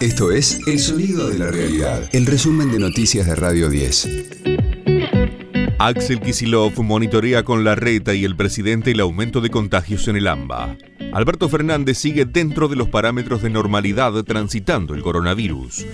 Esto es El Sonido de la Realidad, el resumen de noticias de Radio 10. Axel Kisilov monitorea con la reta y el presidente el aumento de contagios en el AMBA. Alberto Fernández sigue dentro de los parámetros de normalidad transitando el coronavirus.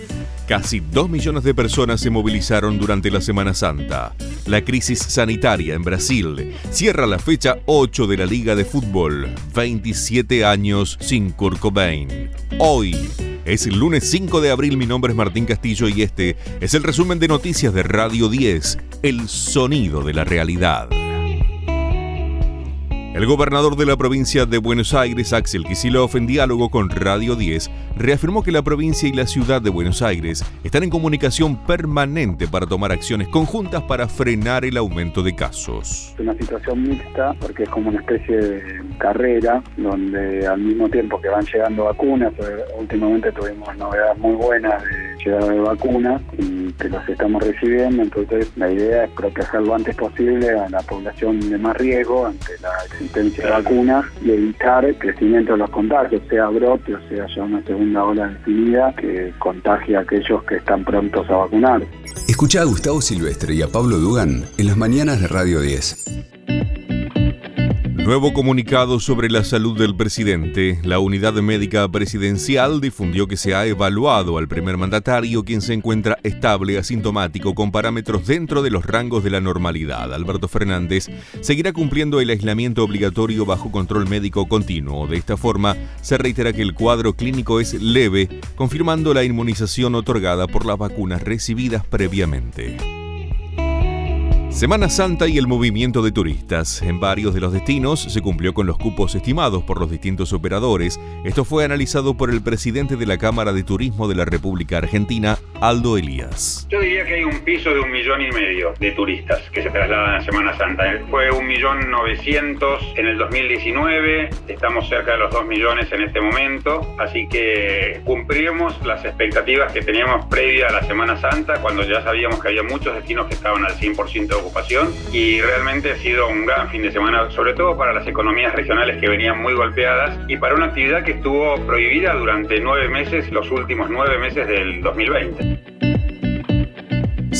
Casi 2 millones de personas se movilizaron durante la Semana Santa. La crisis sanitaria en Brasil cierra la fecha 8 de la Liga de Fútbol. 27 años sin Kurt Cobain. Hoy es el lunes 5 de abril, mi nombre es Martín Castillo y este es el resumen de noticias de Radio 10, el sonido de la realidad. El gobernador de la provincia de Buenos Aires, Axel Kicillof, en diálogo con Radio 10, reafirmó que la provincia y la ciudad de Buenos Aires están en comunicación permanente para tomar acciones conjuntas para frenar el aumento de casos. Es una situación mixta porque es como una especie de carrera donde al mismo tiempo que van llegando vacunas, eh, últimamente tuvimos novedades muy buenas de llegada de vacunas que los estamos recibiendo, entonces la idea es proteger lo antes posible a la población de más riesgo ante la existencia de vacunas y evitar el crecimiento de los contagios, sea brote o sea ya una segunda ola definida que contagie a aquellos que están prontos a vacunar. Escucha a Gustavo Silvestre y a Pablo Dugan en las mañanas de Radio 10. Nuevo comunicado sobre la salud del presidente. La unidad médica presidencial difundió que se ha evaluado al primer mandatario, quien se encuentra estable, asintomático, con parámetros dentro de los rangos de la normalidad. Alberto Fernández seguirá cumpliendo el aislamiento obligatorio bajo control médico continuo. De esta forma, se reitera que el cuadro clínico es leve, confirmando la inmunización otorgada por las vacunas recibidas previamente. Semana Santa y el movimiento de turistas. En varios de los destinos se cumplió con los cupos estimados por los distintos operadores. Esto fue analizado por el presidente de la Cámara de Turismo de la República Argentina, Aldo Elías. Yo diría que hay un piso de un millón y medio de turistas que se trasladan a Semana Santa. Fue un millón novecientos en el 2019, estamos cerca de los dos millones en este momento, así que cumplimos las expectativas que teníamos previa a la Semana Santa, cuando ya sabíamos que había muchos destinos que estaban al 100% y realmente ha sido un gran fin de semana, sobre todo para las economías regionales que venían muy golpeadas y para una actividad que estuvo prohibida durante nueve meses, los últimos nueve meses del 2020.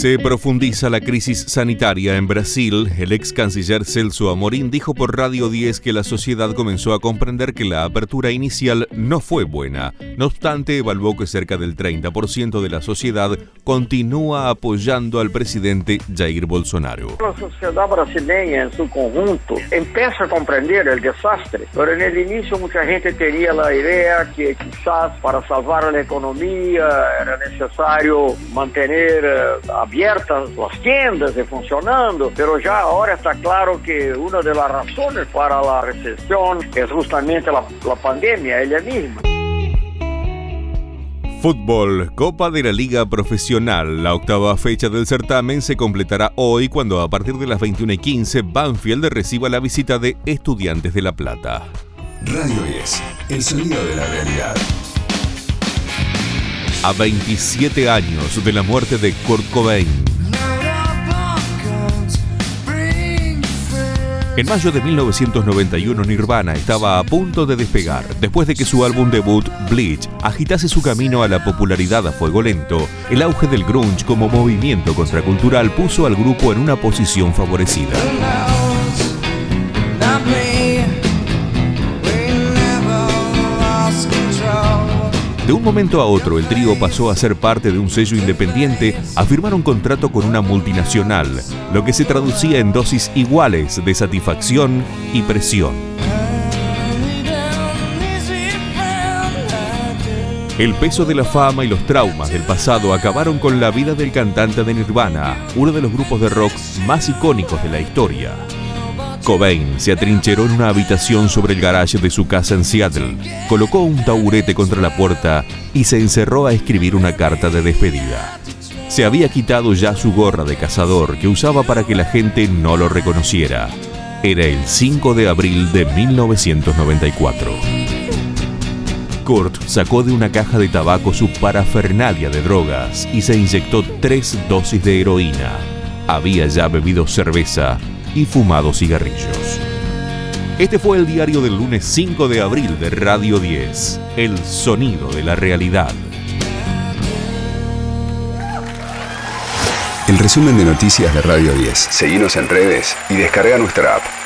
Se profundiza la crisis sanitaria en Brasil. El ex canciller Celso Amorín dijo por Radio 10 que la sociedad comenzó a comprender que la apertura inicial no fue buena. No obstante, evaluó que cerca del 30% de la sociedad continúa apoyando al presidente Jair Bolsonaro. La sociedad brasileña en su conjunto empieza a comprender el desastre, pero en el inicio mucha gente tenía la idea que quizás para salvar la economía era necesario mantener eh, abiertas las tiendas y funcionando, pero ya ahora está claro que una de las razones para la recesión es justamente la, la pandemia ella misma. Fútbol, Copa de la Liga Profesional. La octava fecha del certamen se completará hoy cuando a partir de las 21 y 15 Banfield reciba la visita de Estudiantes de La Plata. Radio 10, el sonido de la realidad. A 27 años de la muerte de Kurt Cobain. En mayo de 1991 Nirvana estaba a punto de despegar después de que su álbum debut Bleach agitase su camino a la popularidad a fuego lento. El auge del grunge como movimiento contracultural puso al grupo en una posición favorecida. De un momento a otro, el trío pasó a ser parte de un sello independiente a firmar un contrato con una multinacional, lo que se traducía en dosis iguales de satisfacción y presión. El peso de la fama y los traumas del pasado acabaron con la vida del cantante de Nirvana, uno de los grupos de rock más icónicos de la historia. Cobain se atrincheró en una habitación sobre el garaje de su casa en Seattle, colocó un taburete contra la puerta y se encerró a escribir una carta de despedida. Se había quitado ya su gorra de cazador que usaba para que la gente no lo reconociera. Era el 5 de abril de 1994. Kurt sacó de una caja de tabaco su parafernalia de drogas y se inyectó tres dosis de heroína. Había ya bebido cerveza y fumado cigarrillos. Este fue el diario del lunes 5 de abril de Radio 10, El Sonido de la Realidad. El resumen de noticias de Radio 10. Seguimos en redes y descarga nuestra app.